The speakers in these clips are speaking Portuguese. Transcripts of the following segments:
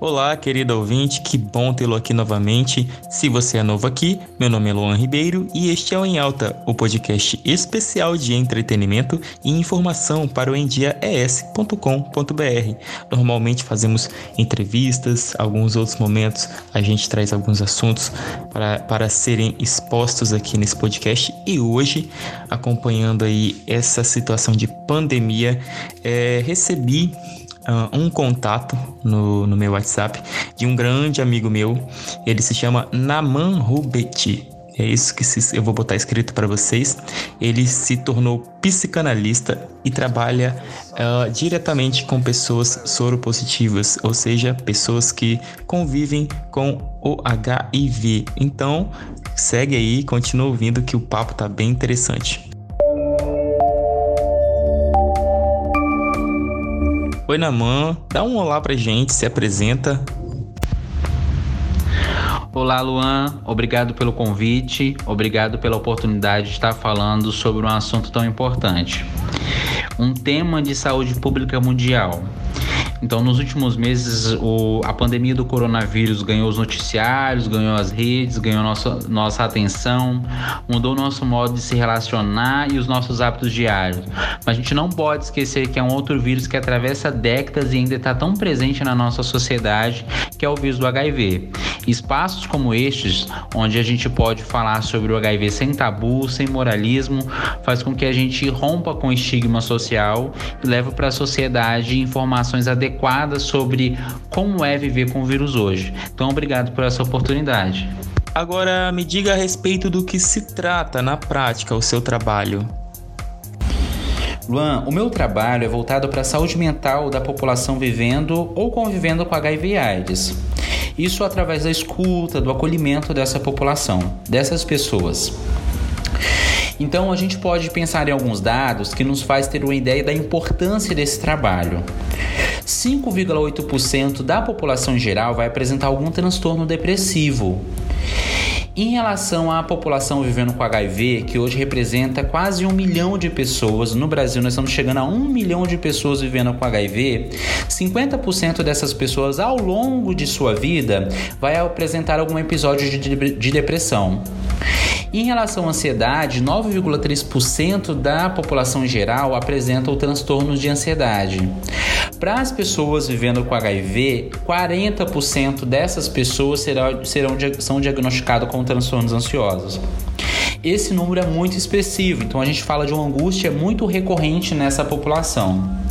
Olá, querido ouvinte, que bom tê-lo aqui novamente. Se você é novo aqui, meu nome é Luan Ribeiro e este é o Em Alta, o podcast especial de entretenimento e informação para o endiaes.com.br. Normalmente fazemos entrevistas, alguns outros momentos a gente traz alguns assuntos para, para serem expostos aqui nesse podcast e hoje, acompanhando aí essa situação de pandemia, é, recebi uh, um contato no, no meu WhatsApp de um grande amigo meu. Ele se chama Naman Rubeti. É isso que se, eu vou botar escrito para vocês. Ele se tornou psicanalista e trabalha uh, diretamente com pessoas soropositivas, ou seja, pessoas que convivem com o HIV. Então, segue aí, continua ouvindo que o papo tá bem interessante. Oi, Naman, dá um olá pra gente, se apresenta. Olá, Luan. Obrigado pelo convite, obrigado pela oportunidade de estar falando sobre um assunto tão importante. Um tema de saúde pública mundial. Então, nos últimos meses, o, a pandemia do coronavírus ganhou os noticiários, ganhou as redes, ganhou nossa, nossa atenção, mudou nosso modo de se relacionar e os nossos hábitos diários. Mas a gente não pode esquecer que é um outro vírus que atravessa décadas e ainda está tão presente na nossa sociedade, que é o vírus do HIV. Espaços como estes, onde a gente pode falar sobre o HIV sem tabu, sem moralismo, faz com que a gente rompa com o estigma social e leve para a sociedade informações adequadas adequada sobre como é viver com o vírus hoje. Então, obrigado por essa oportunidade. Agora, me diga a respeito do que se trata na prática o seu trabalho. Luan, o meu trabalho é voltado para a saúde mental da população vivendo ou convivendo com HIV e AIDS. Isso através da escuta, do acolhimento dessa população, dessas pessoas. Então a gente pode pensar em alguns dados que nos faz ter uma ideia da importância desse trabalho. 5,8% da população geral vai apresentar algum transtorno depressivo. Em relação à população vivendo com HIV, que hoje representa quase um milhão de pessoas, no Brasil nós estamos chegando a um milhão de pessoas vivendo com HIV, 50% dessas pessoas ao longo de sua vida vai apresentar algum episódio de depressão. Em relação à ansiedade, 9,3% da população geral apresentam transtornos de ansiedade. Para as pessoas vivendo com HIV, 40% dessas pessoas serão, serão, são diagnosticadas com transtornos ansiosos. Esse número é muito expressivo, então a gente fala de uma angústia muito recorrente nessa população.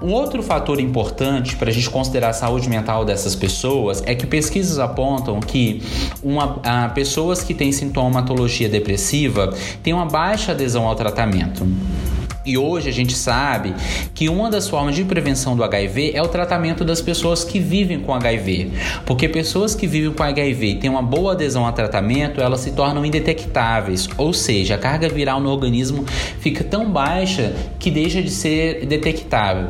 Um outro fator importante para a gente considerar a saúde mental dessas pessoas é que pesquisas apontam que uma, a, pessoas que têm sintomatologia depressiva têm uma baixa adesão ao tratamento. E hoje a gente sabe que uma das formas de prevenção do HIV é o tratamento das pessoas que vivem com HIV. Porque pessoas que vivem com HIV e têm uma boa adesão ao tratamento, elas se tornam indetectáveis, ou seja, a carga viral no organismo fica tão baixa que deixa de ser detectável.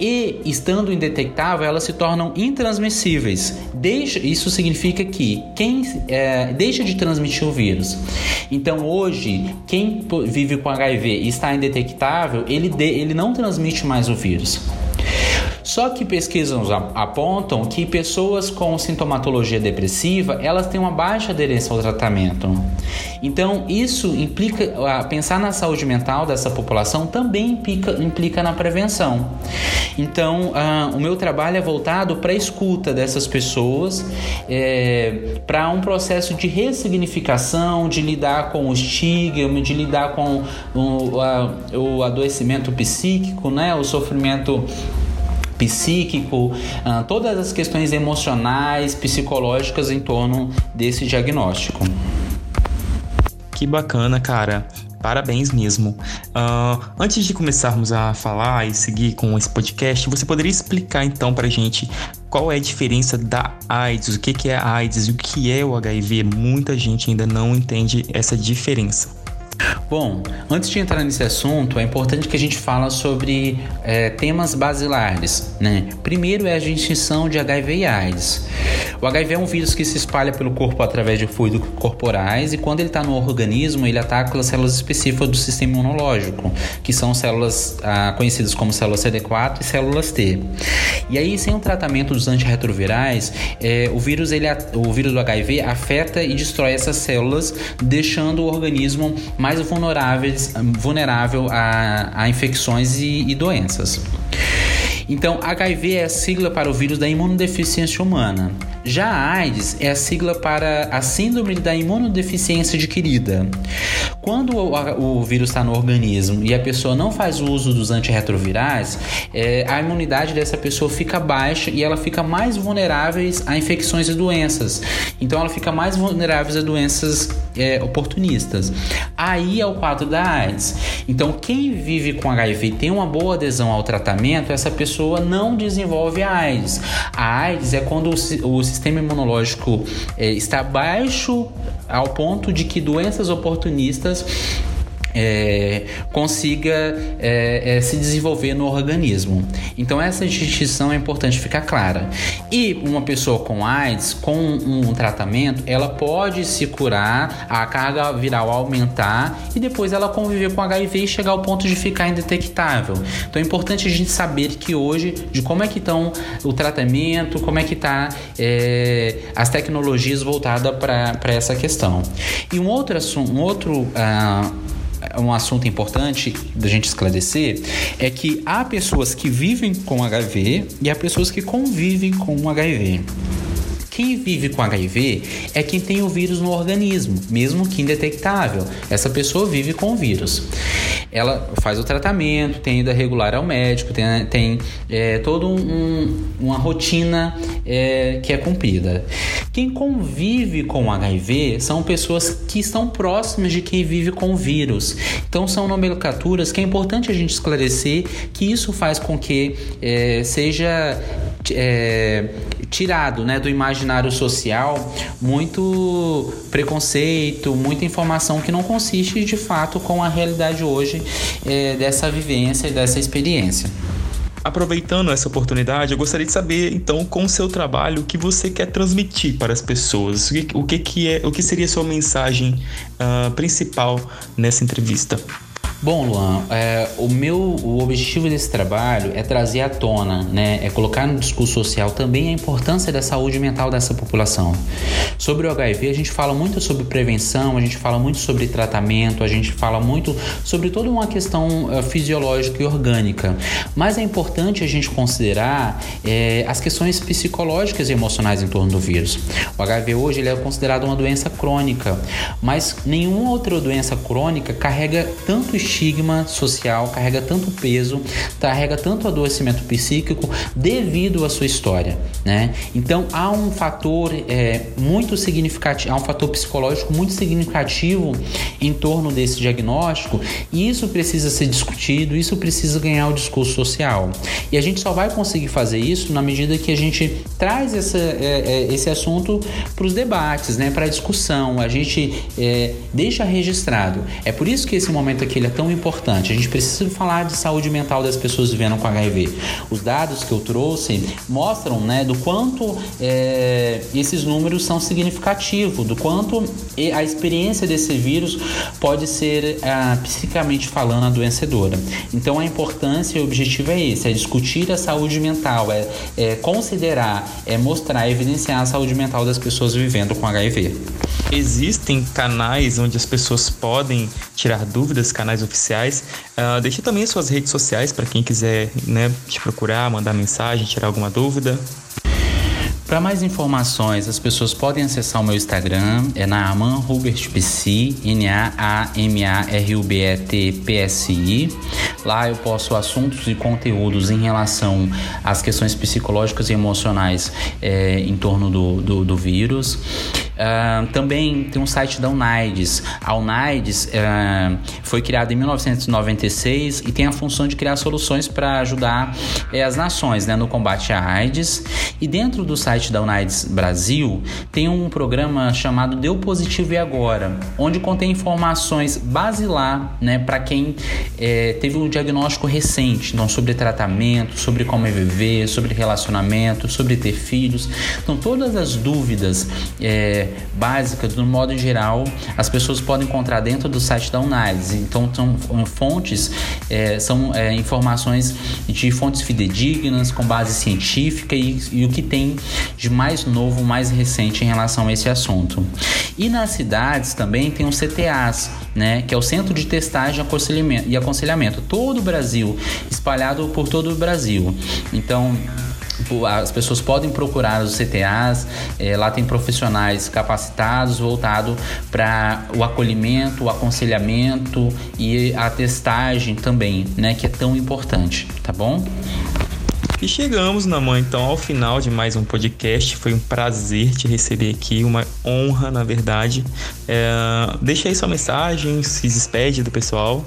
E estando indetectável, elas se tornam intransmissíveis. Deixa, isso significa que quem é, deixa de transmitir o vírus. Então hoje, quem vive com HIV e está indetectável, ele, de, ele não transmite mais o vírus. Só que pesquisas apontam que pessoas com sintomatologia depressiva, elas têm uma baixa aderência ao tratamento. Então, isso implica pensar na saúde mental dessa população também implica, implica na prevenção. Então, o meu trabalho é voltado para a escuta dessas pessoas, é, para um processo de ressignificação, de lidar com o estigma, de lidar com o, a, o adoecimento psíquico, né, o sofrimento psíquico, uh, todas as questões emocionais, psicológicas em torno desse diagnóstico. Que bacana, cara. Parabéns mesmo. Uh, antes de começarmos a falar e seguir com esse podcast, você poderia explicar então pra gente qual é a diferença da AIDS, o que é a AIDS e o que é o HIV? Muita gente ainda não entende essa diferença. Bom, antes de entrar nesse assunto, é importante que a gente fala sobre é, temas basilares. Né? Primeiro é a extinção de HIV e AIDS. O HIV é um vírus que se espalha pelo corpo através de fluidos corporais e quando ele está no organismo, ele ataca as células específicas do sistema imunológico, que são células ah, conhecidas como células CD4 e células T. E aí, sem o tratamento dos antirretrovirais, é, o, vírus, ele, o vírus do HIV afeta e destrói essas células, deixando o organismo mais vulneráveis, vulnerável a, a infecções e, e doenças. Então, HIV é a sigla para o vírus da imunodeficiência humana. Já a AIDS é a sigla para a síndrome da imunodeficiência adquirida. Quando o, o vírus está no organismo e a pessoa não faz uso dos antirretrovirais, é, a imunidade dessa pessoa fica baixa e ela fica mais vulnerável a infecções e doenças. Então, ela fica mais vulnerável a doenças é, oportunistas. Aí é o quadro da AIDS. Então, quem vive com HIV e tem uma boa adesão ao tratamento, essa pessoa não desenvolve a AIDS. A AIDS é quando o, o sistema imunológico é, está baixo ao ponto de que doenças oportunistas é, consiga é, é, se desenvolver no organismo. Então essa distinção é importante ficar clara. E uma pessoa com AIDS, com um tratamento, ela pode se curar, a carga viral aumentar e depois ela conviver com HIV e chegar ao ponto de ficar indetectável. Então é importante a gente saber que hoje de como é que estão o tratamento, como é que está é, as tecnologias voltadas para essa questão. E um outro assunto, um outro uh, um assunto importante da gente esclarecer é que há pessoas que vivem com HIV e há pessoas que convivem com HIV. Quem vive com HIV é quem tem o vírus no organismo, mesmo que indetectável. Essa pessoa vive com o vírus. Ela faz o tratamento, tem ida regular ao médico, tem, tem é, toda um, uma rotina é, que é cumprida. Quem convive com HIV são pessoas que estão próximas de quem vive com o vírus. Então são nomenclaturas que é importante a gente esclarecer que isso faz com que é, seja é, tirado né, do imaginário social muito preconceito, muita informação que não consiste de fato com a realidade hoje é, dessa vivência e dessa experiência. Aproveitando essa oportunidade, eu gostaria de saber, então, com o seu trabalho, o que você quer transmitir para as pessoas? O que, o que, que é, o que seria a sua mensagem uh, principal nessa entrevista? Bom, Luan, é, o meu o objetivo desse trabalho é trazer à tona, né, é colocar no discurso social também a importância da saúde mental dessa população. Sobre o HIV, a gente fala muito sobre prevenção, a gente fala muito sobre tratamento, a gente fala muito sobre toda uma questão uh, fisiológica e orgânica. Mas é importante a gente considerar é, as questões psicológicas e emocionais em torno do vírus. O HIV hoje ele é considerado uma doença crônica, mas nenhuma outra doença crônica carrega tanto estigma social, carrega tanto peso, carrega tanto adoecimento psíquico devido à sua história, né? Então há um fator é, muito significativo, há um fator psicológico muito significativo em torno desse diagnóstico e isso precisa ser discutido, isso precisa ganhar o discurso social. E a gente só vai conseguir fazer isso na medida que a gente traz essa, é, é, esse assunto para os debates, né? Para a discussão, a gente é, deixa registrado. É por isso que esse momento aqui é tão importante. A gente precisa falar de saúde mental das pessoas vivendo com HIV. Os dados que eu trouxe mostram né, do quanto é, esses números são significativos, do quanto a experiência desse vírus pode ser, é, psicamente falando, adoecedora. Então a importância e o objetivo é esse: é discutir a saúde mental, é, é considerar, é mostrar, evidenciar a saúde mental das pessoas vivendo com HIV. Existem canais onde as pessoas podem tirar dúvidas, canais oficiais. Uh, deixe também suas redes sociais para quem quiser né, te procurar, mandar mensagem, tirar alguma dúvida. Para mais informações, as pessoas podem acessar o meu Instagram, é Naaman Hubert PC, N-A-A-M-A-R-U-B-E-T-P-S-I. Lá eu posto assuntos e conteúdos em relação às questões psicológicas e emocionais é, em torno do, do, do vírus. Uh, também tem um site da UNAIDS. A UNAIDS uh, foi criada em 1996 e tem a função de criar soluções para ajudar uh, as nações né, no combate à AIDS. E dentro do site da Unides Brasil tem um programa chamado Deu Positivo e Agora, onde contém informações basilar né, para quem é, teve um diagnóstico recente, então sobre tratamento, sobre como é viver, sobre relacionamento, sobre ter filhos. Então todas as dúvidas é, básicas, no modo geral, as pessoas podem encontrar dentro do site da Unides. Então são fontes, é, são é, informações de fontes fidedignas, com base científica e, e o que tem de mais novo, mais recente em relação a esse assunto. E nas cidades também tem os CTAs, né, que é o Centro de Testagem e Aconselhamento, todo o Brasil, espalhado por todo o Brasil. Então, as pessoas podem procurar os CTAs, é, lá tem profissionais capacitados voltado para o acolhimento, o aconselhamento e a testagem também, né, que é tão importante, tá bom? E chegamos, Namã, então, ao final de mais um podcast. Foi um prazer te receber aqui, uma honra, na verdade. É, deixa aí sua mensagem, se despede do pessoal.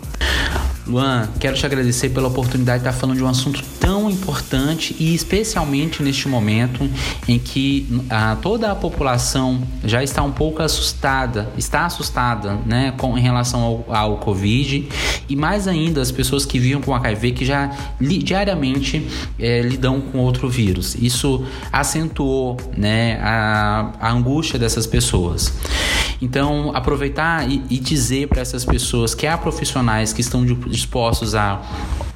Luan, quero te agradecer pela oportunidade de estar falando de um assunto tão importante e especialmente neste momento em que a, toda a população já está um pouco assustada, está assustada, né, com em relação ao, ao Covid e mais ainda as pessoas que vivem com HIV que já li, diariamente é, lidam com outro vírus. Isso acentuou, né, a, a angústia dessas pessoas. Então, aproveitar e, e dizer para essas pessoas que há profissionais que estão dispostos a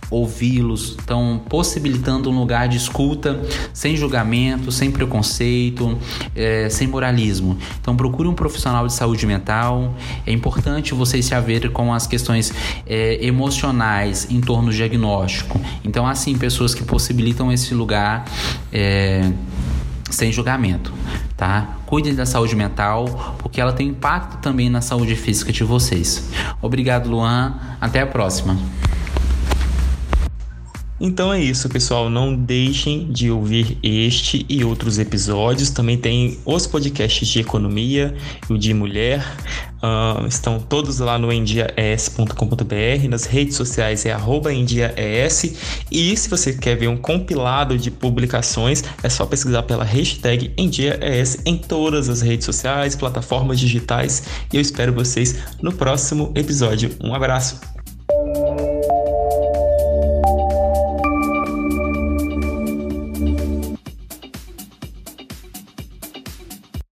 ouvi-los, estão possibilitando um lugar de escuta sem julgamento, sem preconceito, é, sem moralismo. Então procure um profissional de saúde mental. É importante vocês se haverem com as questões é, emocionais em torno do diagnóstico. Então assim pessoas que possibilitam esse lugar é, sem julgamento, tá? Cuidem da saúde mental, porque ela tem impacto também na saúde física de vocês. Obrigado, Luan. Até a próxima. Então é isso, pessoal. Não deixem de ouvir este e outros episódios. Também tem os podcasts de economia e o de mulher. Uh, estão todos lá no endiaes.com.br. Nas redes sociais é endiaes. E se você quer ver um compilado de publicações, é só pesquisar pela hashtag endiaes em todas as redes sociais, plataformas digitais. E eu espero vocês no próximo episódio. Um abraço!